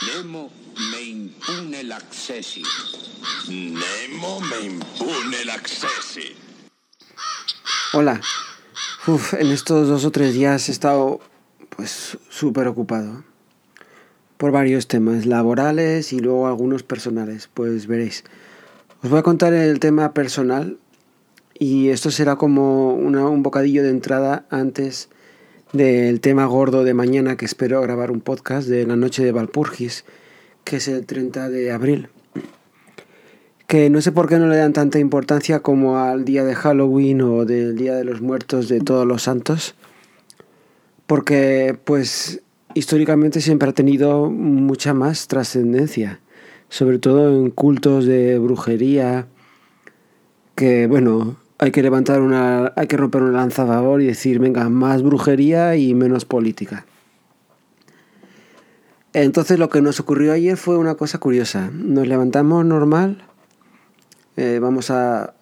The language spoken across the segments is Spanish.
Nemo me impune l'accessi. Nemo me impune l'accessi. Hola. Uf, en estos dos o tres días he estado pues súper ocupado por varios temas laborales y luego algunos personales. Pues veréis. Os voy a contar el tema personal y esto será como una, un bocadillo de entrada antes del tema gordo de mañana que espero grabar un podcast de la noche de Valpurgis, que es el 30 de abril. Que no sé por qué no le dan tanta importancia como al día de Halloween o del Día de los Muertos de todos los santos. Porque pues históricamente siempre ha tenido mucha más trascendencia, sobre todo en cultos de brujería, que bueno, hay que levantar una, hay que romper una lanza a favor y decir, venga, más brujería y menos política. Entonces lo que nos ocurrió ayer fue una cosa curiosa. Nos levantamos normal, eh, vamos a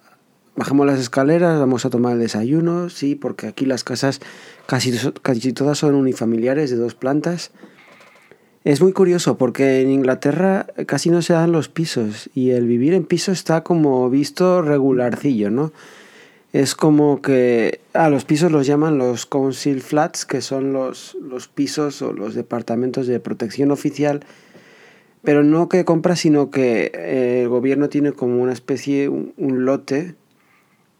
bajamos las escaleras, vamos a tomar el desayuno, sí, porque aquí las casas casi, casi todas son unifamiliares de dos plantas. Es muy curioso porque en Inglaterra casi no se dan los pisos y el vivir en piso está como visto regularcillo, ¿no? Es como que a los pisos los llaman los council flats, que son los, los pisos o los departamentos de protección oficial, pero no que compra, sino que eh, el gobierno tiene como una especie, un, lote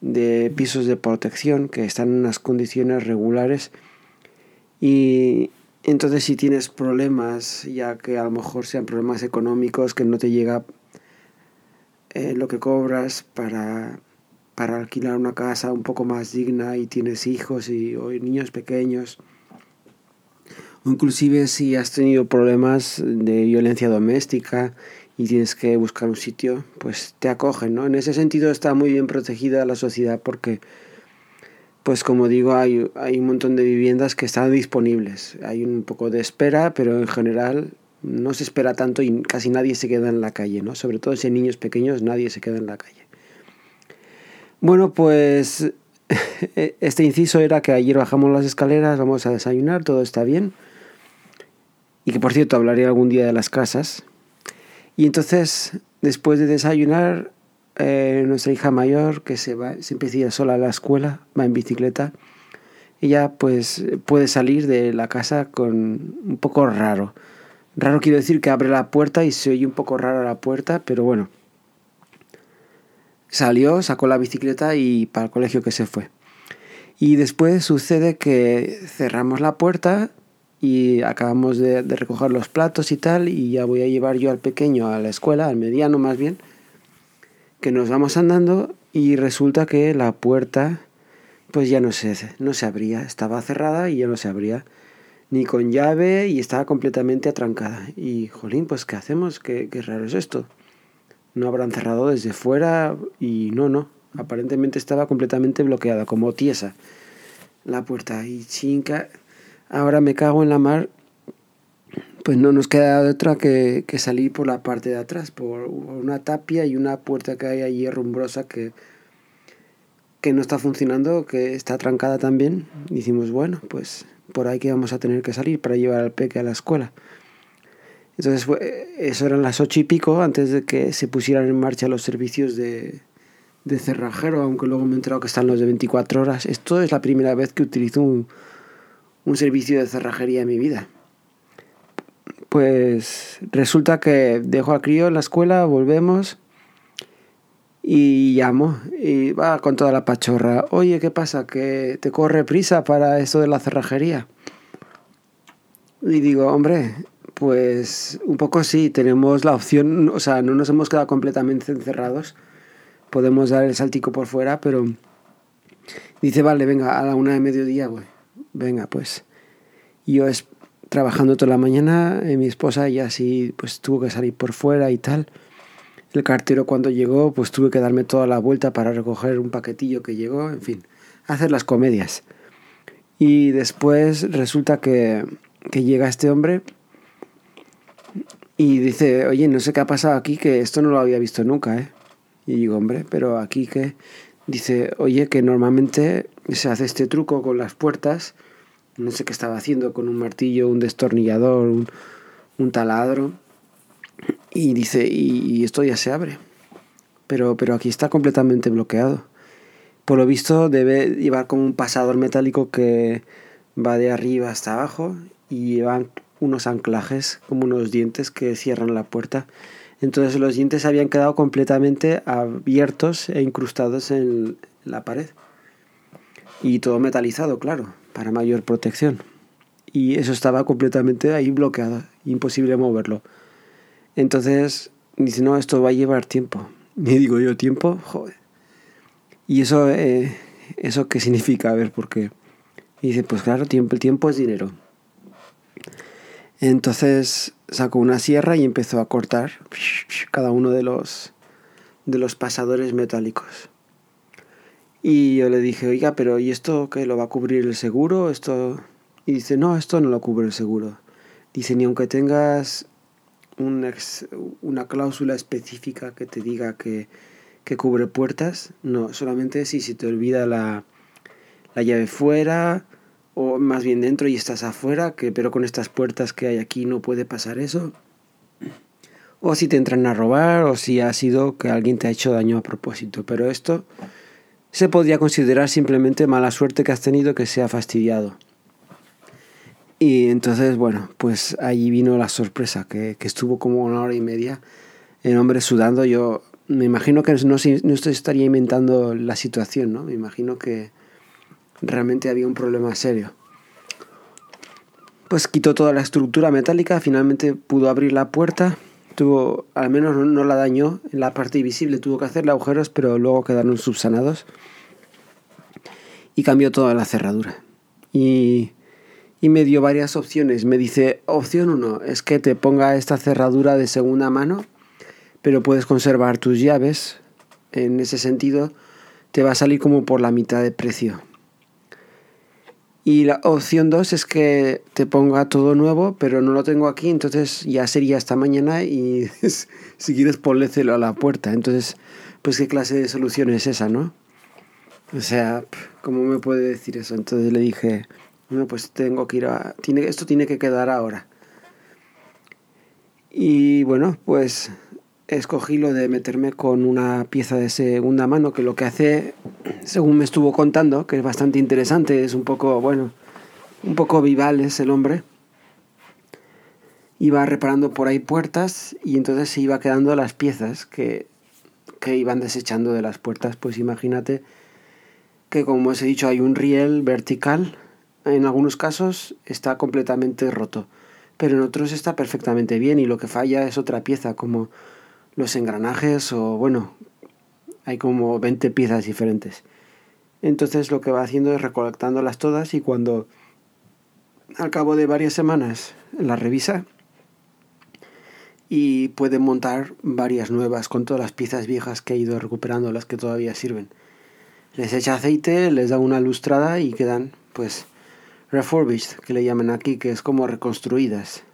de pisos de protección que están en unas condiciones regulares. Y entonces si tienes problemas, ya que a lo mejor sean problemas económicos, que no te llega eh, lo que cobras para para alquilar una casa un poco más digna y tienes hijos y, o niños pequeños. O inclusive si has tenido problemas de violencia doméstica y tienes que buscar un sitio, pues te acogen, ¿no? En ese sentido está muy bien protegida la sociedad porque, pues como digo, hay, hay un montón de viviendas que están disponibles. Hay un poco de espera, pero en general no se espera tanto y casi nadie se queda en la calle, ¿no? Sobre todo si hay niños pequeños, nadie se queda en la calle. Bueno, pues este inciso era que ayer bajamos las escaleras, vamos a desayunar, todo está bien. Y que por cierto hablaré algún día de las casas. Y entonces, después de desayunar, eh, nuestra hija mayor, que se va, se a ir sola a la escuela, va en bicicleta, ella pues puede salir de la casa con un poco raro. Raro quiero decir que abre la puerta y se oye un poco raro la puerta, pero bueno, Salió, sacó la bicicleta y para el colegio que se fue. Y después sucede que cerramos la puerta y acabamos de, recoger los platos y tal, y ya voy a llevar yo al pequeño a la escuela, al mediano más bien, que nos vamos andando y resulta que la puerta pues ya no se, no se abría, estaba cerrada y ya no se abría ni con llave y estaba completamente atrancada. Y jolín, pues ¿qué hacemos? ¿Qué, qué raro es esto? No habrán cerrado desde fuera y no, no. Aparentemente estaba completamente bloqueada, como tiesa la puerta. Y chinca, ahora me cago en la mar. Pues no nos queda otra que, que salir por la parte de atrás, por una tapia y una puerta que hay allí rumbrosa que, que no está funcionando, que está trancada también. Y decimos, bueno, pues por ahí que vamos a tener que salir para llevar al peque a la escuela. Entonces, eso eran las ocho y pico antes de que se pusieran en marcha los servicios de, de cerrajero, aunque luego me he enterado que están los de 24 horas. Esto es la primera vez que utilizo un, un servicio de cerrajería en mi vida. Pues resulta que dejo al crío en la escuela, volvemos y llamo y va con toda la pachorra. Oye, ¿qué pasa? ¿Que te corre prisa para esto de la cerrajería? Y digo, hombre, pues un poco sí, tenemos la opción, o sea, no nos hemos quedado completamente encerrados. Podemos dar el saltico por fuera, pero dice, vale, venga, a la una de mediodía, pues, venga, pues. Yo es, trabajando toda la mañana, eh, mi esposa ya sí, pues tuvo que salir por fuera y tal. El cartero cuando llegó, pues tuve que darme toda la vuelta para recoger un paquetillo que llegó, en fin, hacer las comedias. Y después resulta que llega este hombre y dice, oye, no sé qué ha pasado aquí, que esto no lo había visto nunca, ¿eh? Y digo, hombre, pero aquí que... Dice, oye, que normalmente se hace este truco con las puertas, no sé qué estaba haciendo, con un martillo, un destornillador, un, un taladro, Y dice, y, esto ya se abre. Pero, pero aquí está completamente bloqueado. Por lo visto debe llevar como un pasador metálico que va de arriba hasta abajo y llevan unos anclajes, como unos dientes que cierran la puerta. Entonces los dientes habían quedado completamente abiertos e incrustados en la pared. Y todo metalizado, claro, para mayor protección. Y eso estaba completamente ahí bloqueado, imposible moverlo. Entonces dice, no, esto va a llevar tiempo. Y digo yo, ¿tiempo? Joder. ¿Y eso, eh, eso qué significa? A ver, ¿por qué? Y dice, pues claro, tiempo, el tiempo es dinero. Entonces sacó una sierra y empezó a cortar cada uno de los, de los pasadores metálicos. Y yo le dije, oiga, pero ¿y esto qué lo va a cubrir el seguro? Esto... Y dice, no, esto no lo cubre el seguro. Dice, ni aunque tengas una cláusula específica que te diga que, que, cubre puertas, no, solamente si se te olvida la, la llave fuera o más bien dentro y estás afuera, que pero con estas puertas que hay aquí no puede pasar eso. O si te entran a robar o si ha sido que alguien te ha hecho daño a propósito. Pero esto se podría considerar simplemente mala suerte que has tenido que se ha fastidiado. Y entonces, bueno, pues allí vino la sorpresa, que, que estuvo como una hora y media el hombre sudando. Yo me imagino que no, no estaría inventando la situación, ¿no? Me imagino que realmente había un problema serio. Pues quitó toda la estructura metálica, finalmente pudo abrir la puerta, tuvo, al menos no la dañó, en la parte visible tuvo que hacerle agujeros, pero luego quedaron subsanados. Y cambió toda la cerradura. Y, y me dio varias opciones. Me dice, opción 1 es que te ponga esta cerradura de segunda mano, pero puedes conservar tus llaves. En ese sentido, te va a salir como por la mitad de precio. Y la opción 2 es que te ponga todo nuevo, pero no lo tengo aquí, entonces ya sería hasta mañana y si quieres ponlécelo a la puerta. Entonces, pues qué clase de solución es esa, ¿no? O sea, ¿cómo me puede decir eso? Entonces le dije, bueno, pues tengo que ir a... Tiene, esto tiene que quedar ahora. Y bueno, pues escogí lo de meterme con una pieza de segunda mano que lo que hace, según me estuvo contando, que es bastante interesante, es un poco, bueno, un poco vival es el hombre. Iba reparando por ahí puertas y entonces se iba quedando las piezas que, que iban desechando de las puertas. Pues imagínate que como os he dicho hay un riel vertical, en algunos casos está completamente roto, pero en otros está perfectamente bien y lo que falla es otra pieza como los engranajes o bueno, hay como 20 piezas diferentes. Entonces lo que va haciendo es recolectándolas todas y cuando al cabo de varias semanas las revisa y puede montar varias nuevas con todas las piezas viejas que ha ido recuperando, las que todavía sirven. Les echa aceite, les da una lustrada y quedan pues refurbished, que le llaman aquí, que es como reconstruidas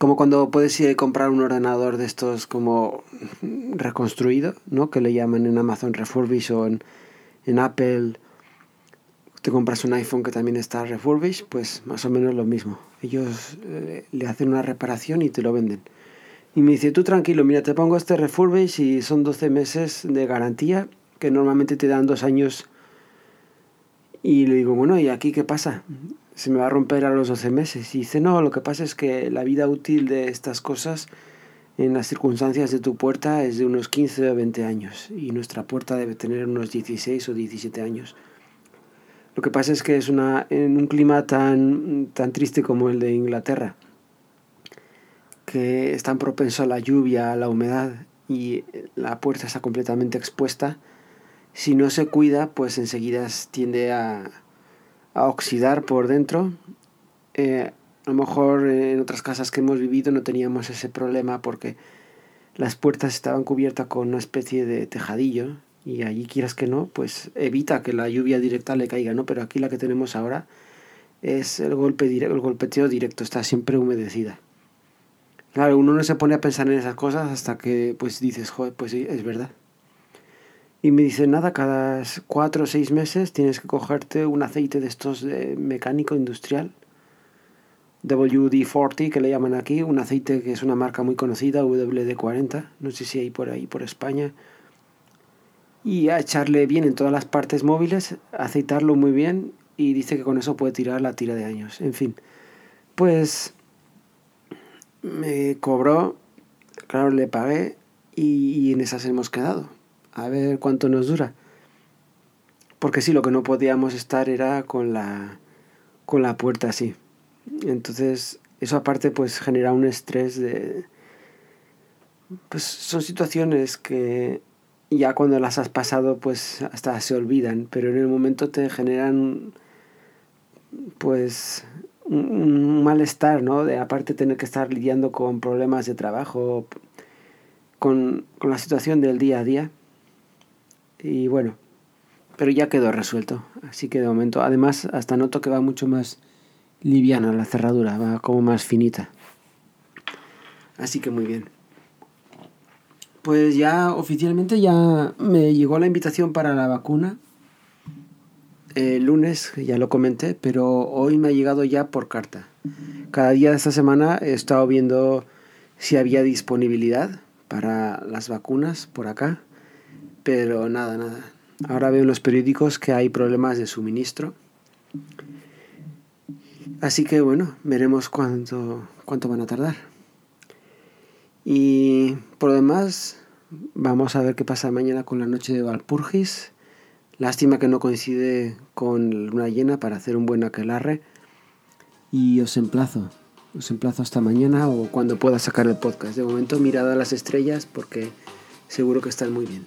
como cuando puedes ir a comprar un ordenador de estos como reconstruido, ¿no? Que le llaman en Amazon Refurbish o en, Apple. Te compras un iPhone que también está refurbish, pues más o menos lo mismo. Ellos eh, le hacen una reparación y te lo venden. Y me dice, tú tranquilo, mira, te pongo este refurbish y son 12 meses de garantía, que normalmente te dan dos años. Y le digo, bueno, ¿y aquí qué pasa? Se me va a romper a los 12 meses. Y dice, no, lo que pasa es que la vida útil de estas cosas en las circunstancias de tu puerta es de unos 15 o 20 años y nuestra puerta debe tener unos 16 o 17 años. Lo que pasa es que es una, en un clima tan, tan triste como el de Inglaterra, que es tan propenso a la lluvia, a la humedad y la puerta está completamente expuesta, si no se cuida, pues enseguida tiende a, a oxidar por dentro. Eh, a lo mejor en otras casas que hemos vivido no teníamos ese problema porque las puertas estaban cubiertas con una especie de tejadillo y allí quieras que no, pues evita que la lluvia directa le caiga, ¿no? Pero aquí la que tenemos ahora es el golpe directo, el golpeteo directo, está siempre humedecida. Claro, uno no se pone a pensar en esas cosas hasta que pues dices, joder, pues sí, es verdad. Y me dice, nada, cada cuatro o seis meses tienes que cogerte un aceite de estos mecánico industrial. WD-40 que le llaman aquí, un aceite que es una marca muy conocida, WD-40, no sé si hay por ahí, por España. Y a echarle bien en todas las partes móviles, aceitarlo muy bien y dice que con eso puede tirar la tira de años. En fin, pues me cobró, claro, le pagué y, y en esas hemos quedado. A ver cuánto nos dura. Porque sí, lo que no podíamos estar era con la, con la puerta así. Entonces, eso aparte pues genera un estrés de... Pues son situaciones que ya cuando las has pasado pues hasta se olvidan, pero en el momento te generan pues un, malestar, ¿no? De aparte tener que estar lidiando con problemas de trabajo, con, con la situación del día a día. Y bueno, pero ya quedó resuelto. Así que de momento, además, hasta noto que va mucho más liviana la cerradura, va como más finita. Así que muy bien. Pues ya oficialmente ya me llegó la invitación para la vacuna. El lunes, ya lo comenté, pero hoy me ha llegado ya por carta. Cada día de esta semana he estado viendo si había disponibilidad para las vacunas por acá, pero nada, nada. Ahora veo en los periódicos que hay problemas de suministro. Así que bueno, veremos cuánto, cuánto van a tardar. Y por lo demás, vamos a ver qué pasa mañana con la noche de Valpurgis. Lástima que no coincide con luna llena para hacer un buen aquelarre. Y os emplazo, os emplazo hasta mañana o cuando pueda sacar el podcast. De momento mirad a las estrellas porque seguro que están muy bien.